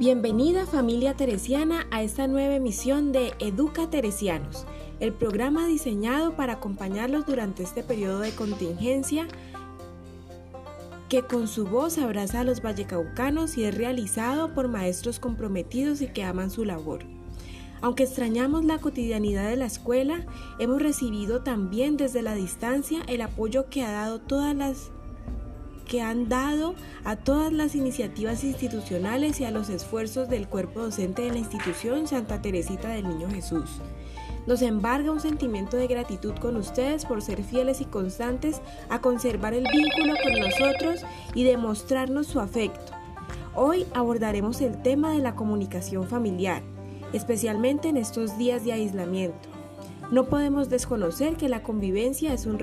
Bienvenida familia teresiana a esta nueva emisión de Educa Teresianos, el programa diseñado para acompañarlos durante este periodo de contingencia que con su voz abraza a los vallecaucanos y es realizado por maestros comprometidos y que aman su labor. Aunque extrañamos la cotidianidad de la escuela, hemos recibido también desde la distancia el apoyo que ha dado todas las que han dado a todas las iniciativas institucionales y a los esfuerzos del cuerpo docente de la institución Santa Teresita del Niño Jesús. Nos embarga un sentimiento de gratitud con ustedes por ser fieles y constantes a conservar el vínculo con nosotros y demostrarnos su afecto. Hoy abordaremos el tema de la comunicación familiar, especialmente en estos días de aislamiento. No podemos desconocer que la convivencia es un